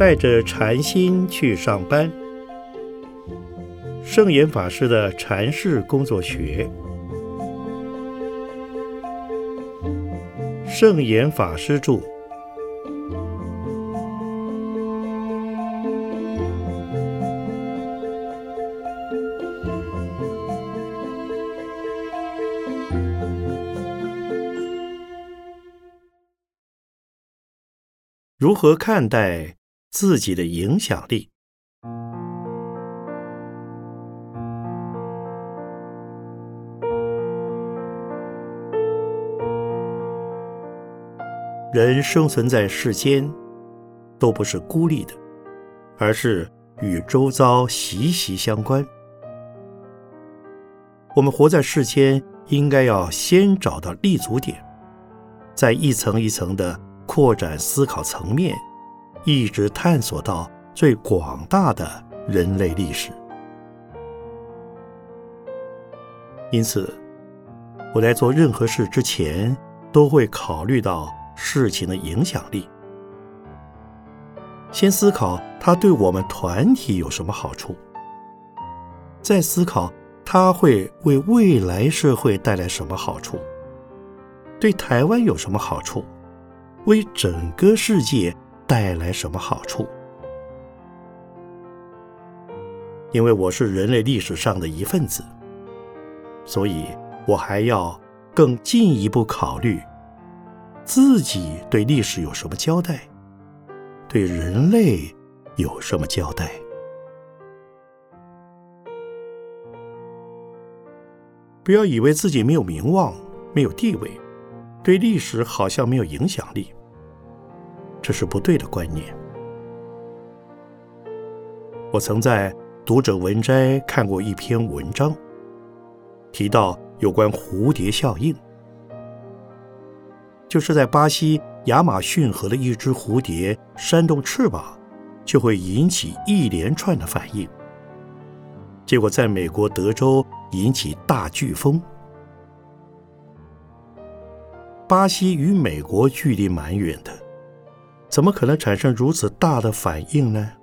带着禅心去上班。圣严法师的禅室工作学，圣严法师著。如何看待自己的影响力？人生存在世间，都不是孤立的，而是与周遭息息相关。我们活在世间，应该要先找到立足点，再一层一层的。扩展思考层面，一直探索到最广大的人类历史。因此，我在做任何事之前，都会考虑到事情的影响力，先思考它对我们团体有什么好处，再思考它会为未来社会带来什么好处，对台湾有什么好处。为整个世界带来什么好处？因为我是人类历史上的一份子，所以我还要更进一步考虑自己对历史有什么交代，对人类有什么交代。不要以为自己没有名望，没有地位。对历史好像没有影响力，这是不对的观念。我曾在《读者文摘》看过一篇文章，提到有关蝴蝶效应，就是在巴西亚马逊河的一只蝴蝶扇动翅膀，就会引起一连串的反应，结果在美国德州引起大飓风。巴西与美国距离蛮远的，怎么可能产生如此大的反应呢？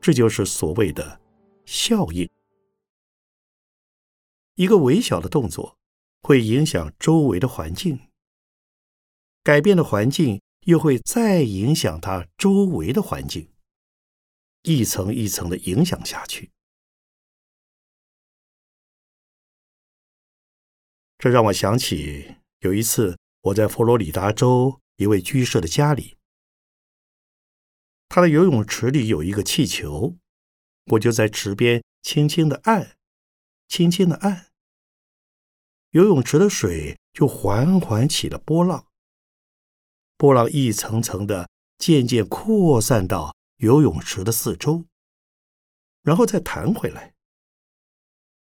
这就是所谓的效应。一个微小的动作会影响周围的环境，改变的环境又会再影响它周围的环境，一层一层的影响下去。这让我想起。有一次，我在佛罗里达州一位居士的家里，他的游泳池里有一个气球，我就在池边轻轻的按，轻轻的按，游泳池的水就缓缓起了波浪，波浪一层层的渐渐扩散到游泳池的四周，然后再弹回来。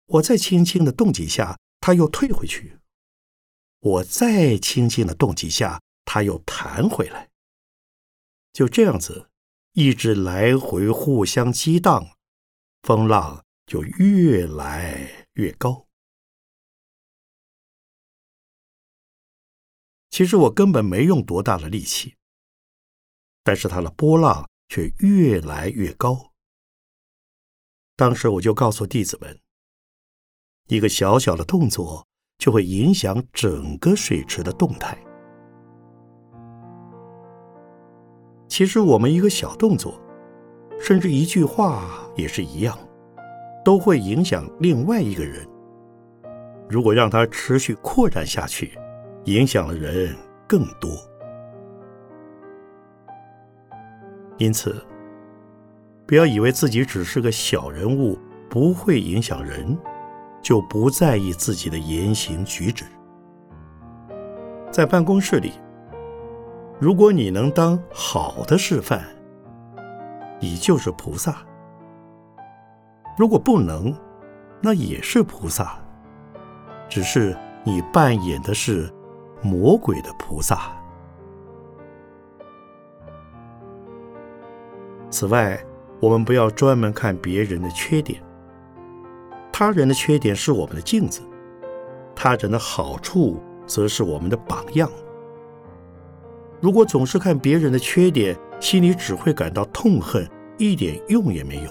我再轻轻的动几下，它又退回去。我再轻轻的动几下，它又弹回来。就这样子，一直来回互相激荡，风浪就越来越高。其实我根本没用多大的力气，但是它的波浪却越来越高。当时我就告诉弟子们，一个小小的动作。就会影响整个水池的动态。其实，我们一个小动作，甚至一句话也是一样，都会影响另外一个人。如果让它持续扩展下去，影响的人更多。因此，不要以为自己只是个小人物，不会影响人。就不在意自己的言行举止。在办公室里，如果你能当好的示范，你就是菩萨；如果不能，那也是菩萨，只是你扮演的是魔鬼的菩萨。此外，我们不要专门看别人的缺点。他人的缺点是我们的镜子，他人的好处则是我们的榜样。如果总是看别人的缺点，心里只会感到痛恨，一点用也没有。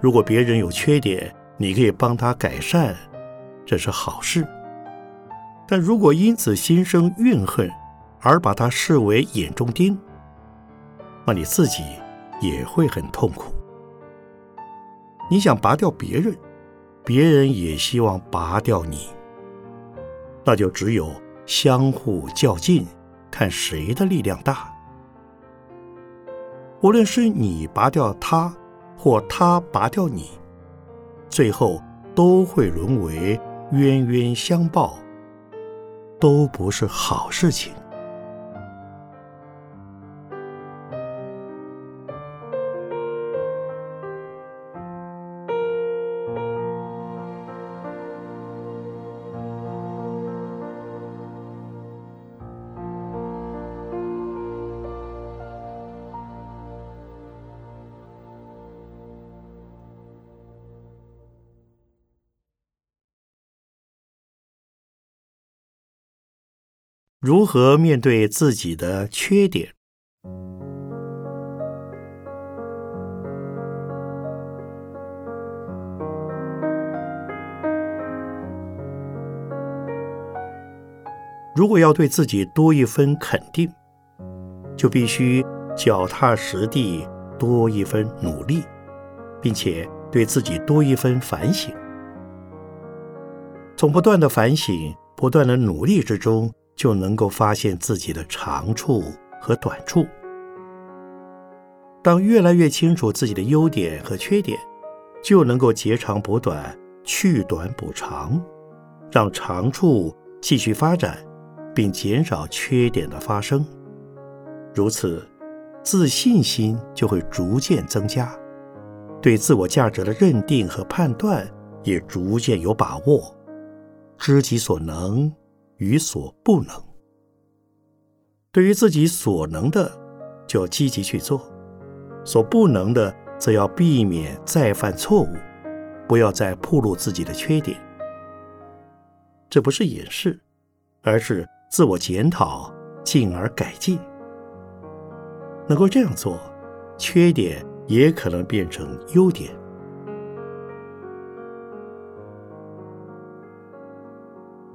如果别人有缺点，你可以帮他改善，这是好事。但如果因此心生怨恨，而把他视为眼中钉，那你自己也会很痛苦。你想拔掉别人，别人也希望拔掉你，那就只有相互较劲，看谁的力量大。无论是你拔掉他，或他拔掉你，最后都会沦为冤冤相报，都不是好事情。如何面对自己的缺点？如果要对自己多一分肯定，就必须脚踏实地多一分努力，并且对自己多一分反省。从不断的反省、不断的努力之中。就能够发现自己的长处和短处。当越来越清楚自己的优点和缺点，就能够截长补短，去短补长，让长处继续发展，并减少缺点的发生。如此，自信心就会逐渐增加，对自我价值的认定和判断也逐渐有把握，知己所能。与所不能，对于自己所能的，就积极去做；所不能的，则要避免再犯错误，不要再暴露自己的缺点。这不是掩饰，而是自我检讨，进而改进。能够这样做，缺点也可能变成优点。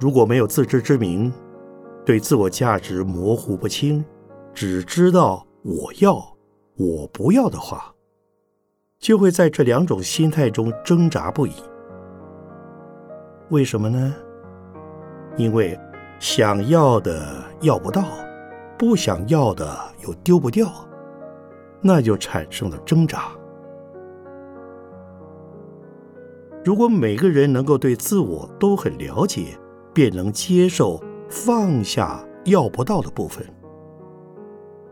如果没有自知之明，对自我价值模糊不清，只知道我要、我不要的话，就会在这两种心态中挣扎不已。为什么呢？因为想要的要不到，不想要的又丢不掉，那就产生了挣扎。如果每个人能够对自我都很了解，便能接受放下要不到的部分，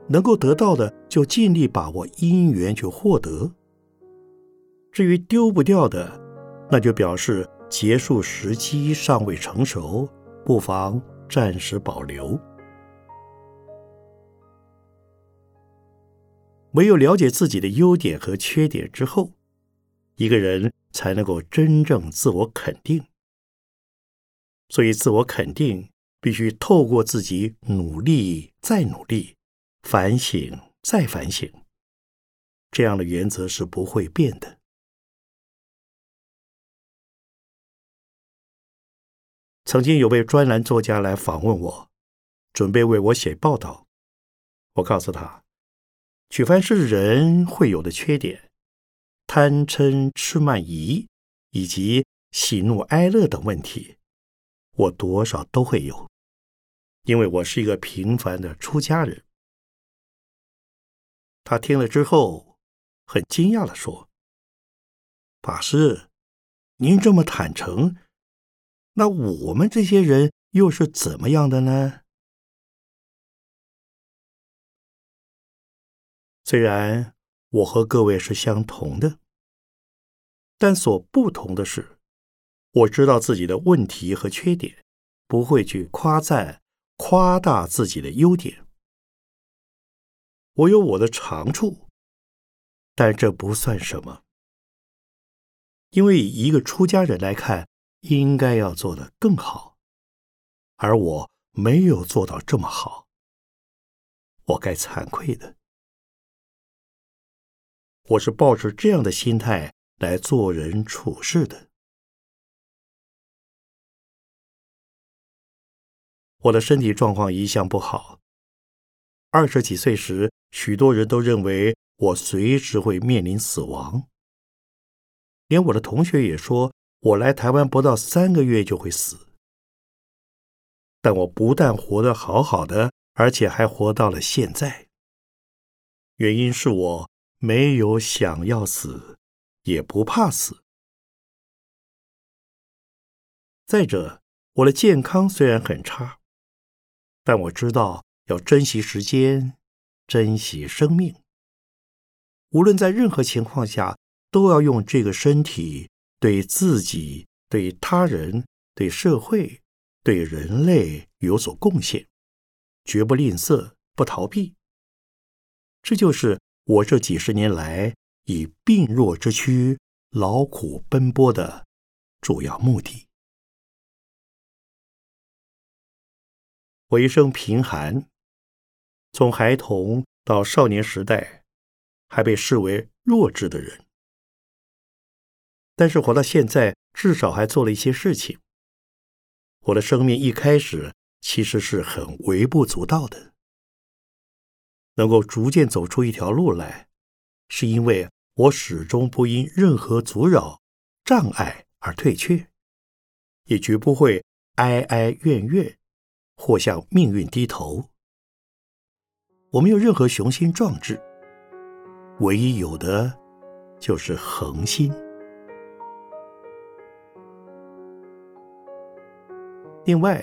能够得到的就尽力把握因缘去获得。至于丢不掉的，那就表示结束时机尚未成熟，不妨暂时保留。唯有了解自己的优点和缺点之后，一个人才能够真正自我肯定。所以，自我肯定必须透过自己努力再努力，反省再反省，这样的原则是不会变的。曾经有位专栏作家来访问我，准备为我写报道。我告诉他，举凡是人会有的缺点，贪嗔痴慢疑，以及喜怒哀乐等问题。我多少都会有，因为我是一个平凡的出家人。他听了之后，很惊讶的说：“法师，您这么坦诚，那我们这些人又是怎么样的呢？”虽然我和各位是相同的，但所不同的是。我知道自己的问题和缺点，不会去夸赞、夸大自己的优点。我有我的长处，但这不算什么，因为以一个出家人来看，应该要做的更好，而我没有做到这么好，我该惭愧的。我是抱着这样的心态来做人处事的。我的身体状况一向不好。二十几岁时，许多人都认为我随时会面临死亡，连我的同学也说我来台湾不到三个月就会死。但我不但活得好好的，而且还活到了现在。原因是我没有想要死，也不怕死。再者，我的健康虽然很差，但我知道。要珍惜时间，珍惜生命。无论在任何情况下，都要用这个身体对自己、对他人、对社会、对人类有所贡献，绝不吝啬，不逃避。这就是我这几十年来以病弱之躯劳苦奔波的主要目的。我一生贫寒。从孩童到少年时代，还被视为弱智的人，但是活到现在，至少还做了一些事情。我的生命一开始其实是很微不足道的，能够逐渐走出一条路来，是因为我始终不因任何阻扰、障碍而退却，也绝不会哀哀怨怨或向命运低头。我没有任何雄心壮志，唯一有的就是恒心。另外，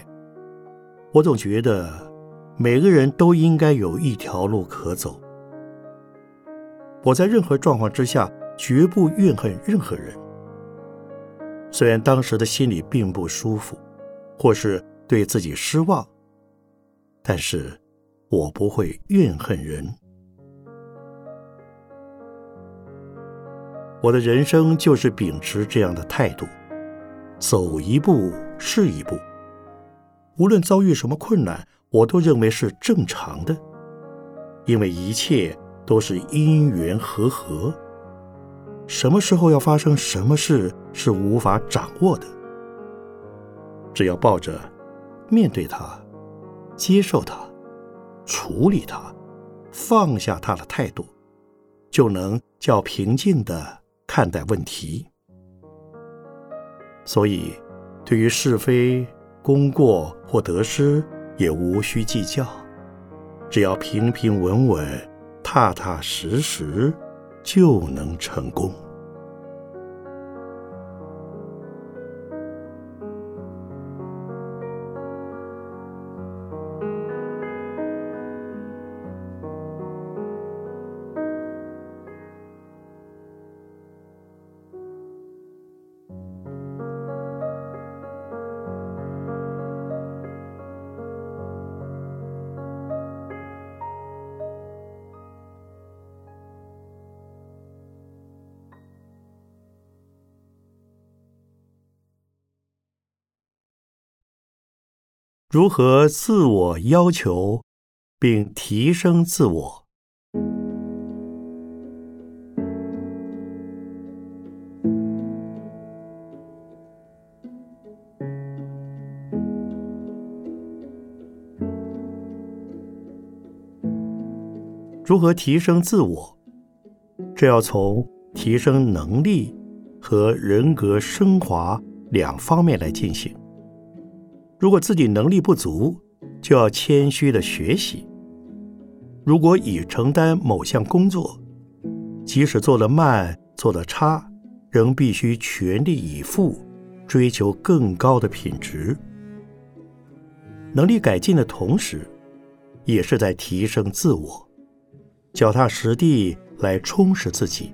我总觉得每个人都应该有一条路可走。我在任何状况之下绝不怨恨任何人，虽然当时的心里并不舒服，或是对自己失望，但是。我不会怨恨人，我的人生就是秉持这样的态度，走一步是一步。无论遭遇什么困难，我都认为是正常的，因为一切都是因缘和合。什么时候要发生什么事是无法掌握的，只要抱着面对它、接受它。处理它，放下它的态度，就能较平静的看待问题。所以，对于是非、功过或得失，也无需计较，只要平平稳稳、踏踏实实，就能成功。如何自我要求并提升自我？如何提升自我？这要从提升能力和人格升华两方面来进行。如果自己能力不足，就要谦虚的学习。如果已承担某项工作，即使做得慢、做得差，仍必须全力以赴，追求更高的品质。能力改进的同时，也是在提升自我，脚踏实地来充实自己，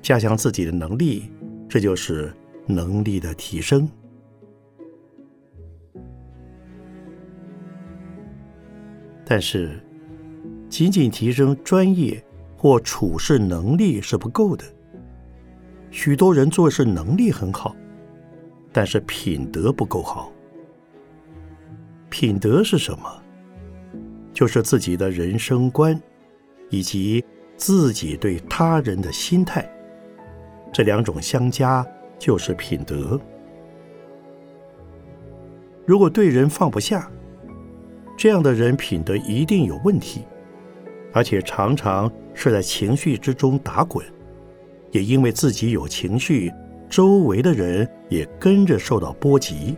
加强自己的能力，这就是能力的提升。但是，仅仅提升专业或处事能力是不够的。许多人做事能力很好，但是品德不够好。品德是什么？就是自己的人生观，以及自己对他人的心态。这两种相加就是品德。如果对人放不下，这样的人品德一定有问题，而且常常是在情绪之中打滚，也因为自己有情绪，周围的人也跟着受到波及，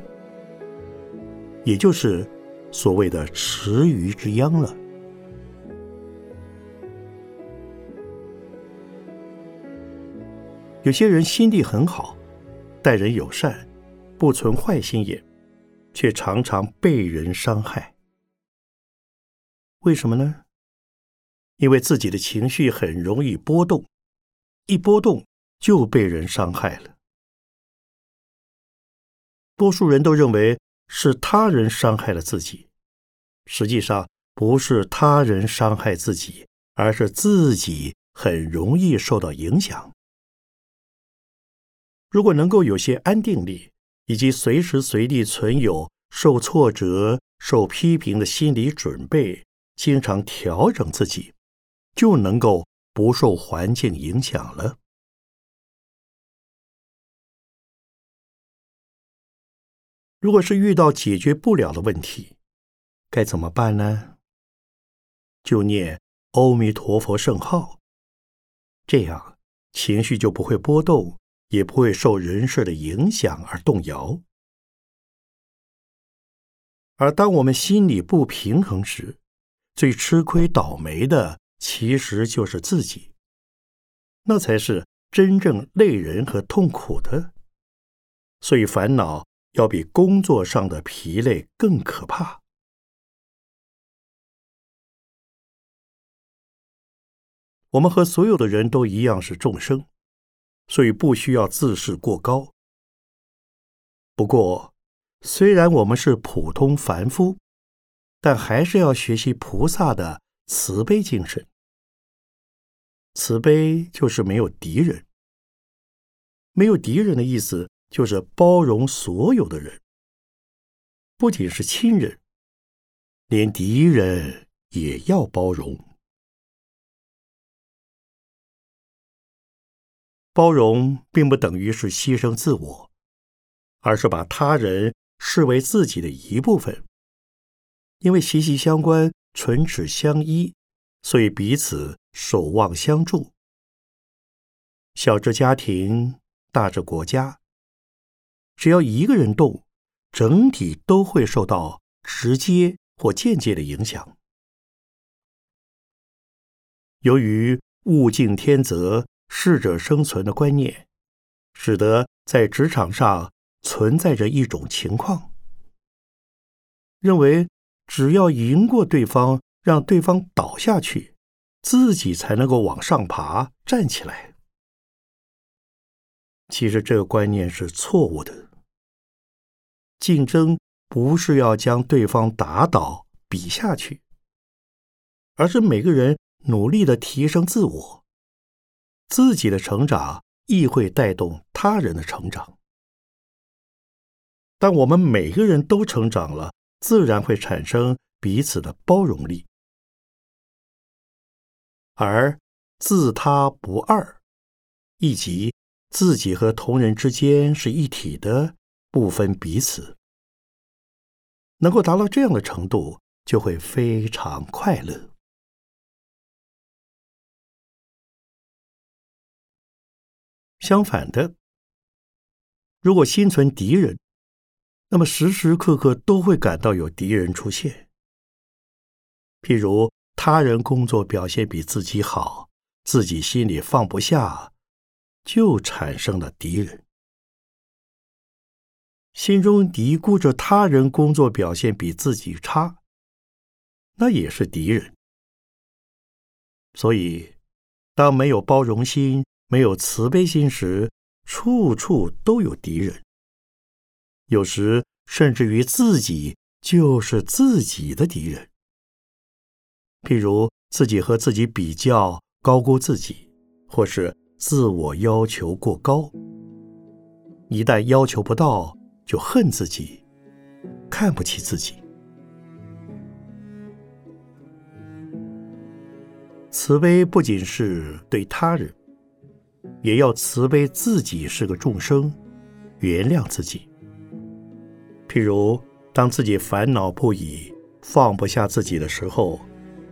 也就是所谓的池鱼之殃了。有些人心地很好，待人友善，不存坏心眼，却常常被人伤害。为什么呢？因为自己的情绪很容易波动，一波动就被人伤害了。多数人都认为是他人伤害了自己，实际上不是他人伤害自己，而是自己很容易受到影响。如果能够有些安定力，以及随时随地存有受挫折、受批评的心理准备，经常调整自己，就能够不受环境影响了。如果是遇到解决不了的问题，该怎么办呢？就念阿弥陀佛圣号，这样情绪就不会波动。也不会受人事的影响而动摇。而当我们心里不平衡时，最吃亏倒霉的其实就是自己，那才是真正累人和痛苦的。所以烦恼要比工作上的疲累更可怕。我们和所有的人都一样是众生。所以不需要自视过高。不过，虽然我们是普通凡夫，但还是要学习菩萨的慈悲精神。慈悲就是没有敌人。没有敌人的意思就是包容所有的人，不仅是亲人，连敌人也要包容。包容并不等于是牺牲自我，而是把他人视为自己的一部分。因为息息相关、唇齿相依，所以彼此守望相助。小至家庭，大至国家，只要一个人动，整体都会受到直接或间接的影响。由于物竞天择。适者生存的观念，使得在职场上存在着一种情况：认为只要赢过对方，让对方倒下去，自己才能够往上爬、站起来。其实这个观念是错误的。竞争不是要将对方打倒、比下去，而是每个人努力的提升自我。自己的成长亦会带动他人的成长。当我们每个人都成长了，自然会产生彼此的包容力，而自他不二，以及自己和同人之间是一体的，不分彼此。能够达到这样的程度，就会非常快乐。相反的，如果心存敌人，那么时时刻刻都会感到有敌人出现。譬如他人工作表现比自己好，自己心里放不下，就产生了敌人。心中嘀咕着他人工作表现比自己差，那也是敌人。所以，当没有包容心。没有慈悲心时，处处都有敌人。有时甚至于自己就是自己的敌人。譬如自己和自己比较，高估自己，或是自我要求过高。一旦要求不到，就恨自己，看不起自己。慈悲不仅是对他人，也要慈悲自己是个众生，原谅自己。譬如，当自己烦恼不已、放不下自己的时候，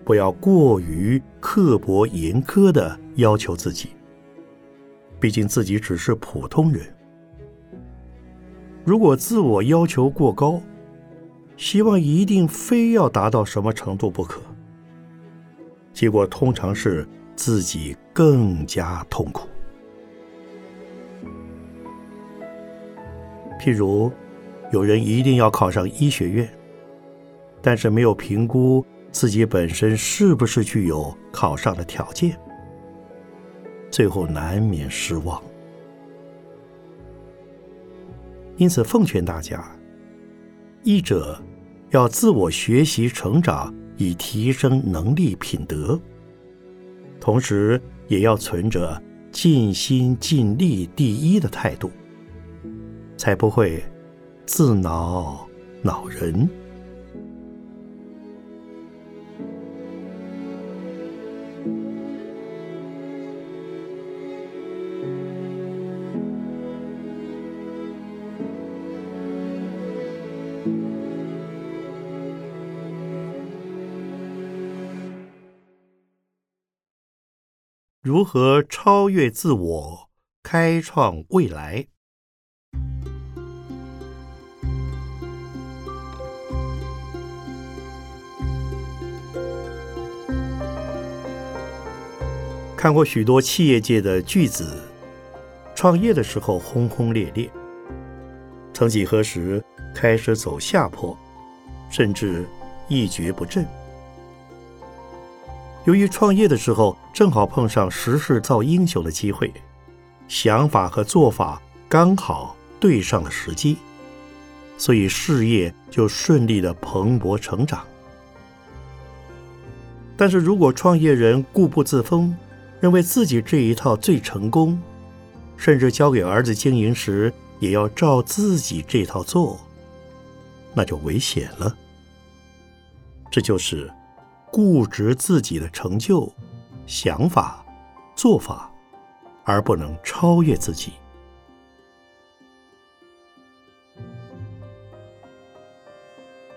不要过于刻薄严苛的要求自己。毕竟自己只是普通人，如果自我要求过高，希望一定非要达到什么程度不可，结果通常是自己更加痛苦。譬如，有人一定要考上医学院，但是没有评估自己本身是不是具有考上的条件。最后难免失望，因此奉劝大家：医者要自我学习成长，以提升能力品德；同时也要存着尽心尽力第一的态度，才不会自恼恼人。如何超越自我，开创未来？看过许多企业界的巨子，创业的时候轰轰烈烈，曾几何时开始走下坡，甚至一蹶不振。由于创业的时候正好碰上时势造英雄的机会，想法和做法刚好对上了时机，所以事业就顺利的蓬勃成长。但是如果创业人固步自封，认为自己这一套最成功，甚至交给儿子经营时也要照自己这套做，那就危险了。这就是。固执自己的成就、想法、做法，而不能超越自己。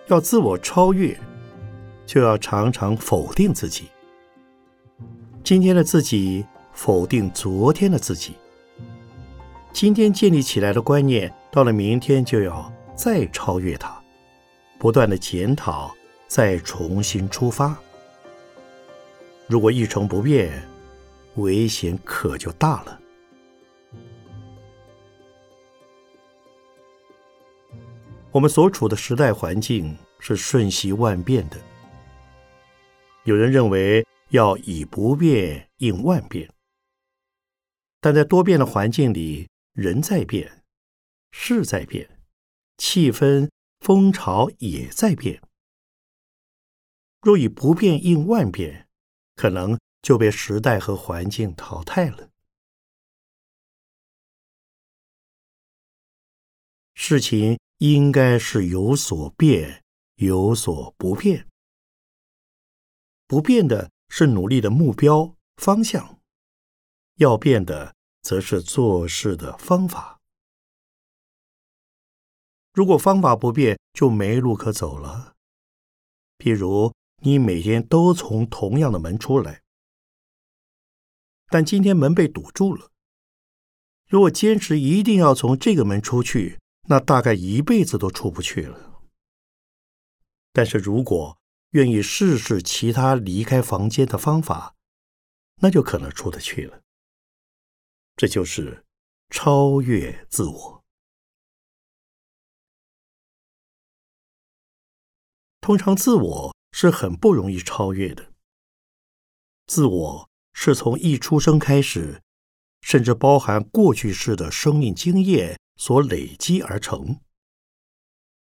要自我超越，就要常常否定自己。今天的自己否定昨天的自己，今天建立起来的观念，到了明天就要再超越它，不断的检讨，再重新出发。如果一成不变，危险可就大了。我们所处的时代环境是瞬息万变的，有人认为要以不变应万变，但在多变的环境里，人在变，事在变，气氛风潮也在变。若以不变应万变，可能就被时代和环境淘汰了。事情应该是有所变，有所不变。不变的是努力的目标方向，要变的则是做事的方法。如果方法不变，就没路可走了。譬如。你每天都从同样的门出来，但今天门被堵住了。如果坚持一定要从这个门出去，那大概一辈子都出不去了。但是如果愿意试试其他离开房间的方法，那就可能出得去了。这就是超越自我。通常自我。是很不容易超越的。自我是从一出生开始，甚至包含过去式的生命经验所累积而成。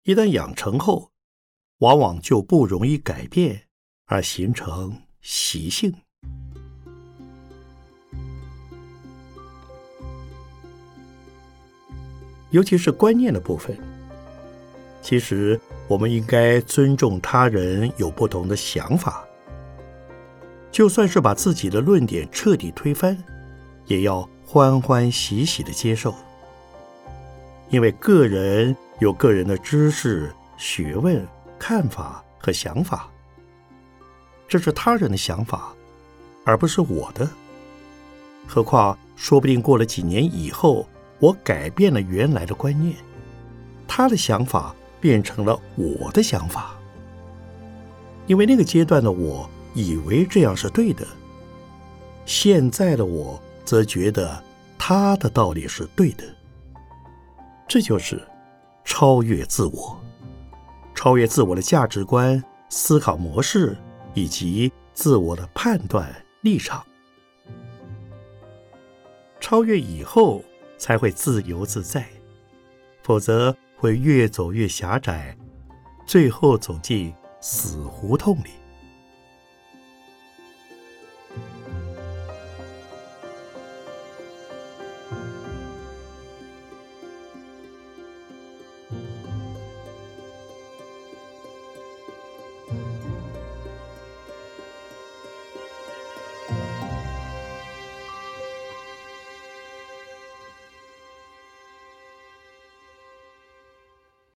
一旦养成后，往往就不容易改变，而形成习性。尤其是观念的部分。其实，我们应该尊重他人有不同的想法，就算是把自己的论点彻底推翻，也要欢欢喜喜的接受，因为个人有个人的知识、学问、看法和想法，这是他人的想法，而不是我的。何况，说不定过了几年以后，我改变了原来的观念，他的想法变成了我的想法。因为那个阶段的我以为这样是对的，现在的我则觉得他的道理是对的。这就是超越自我，超越自我的价值观、思考模式以及自我的判断立场。超越以后才会自由自在，否则会越走越狭窄，最后走进死胡同里。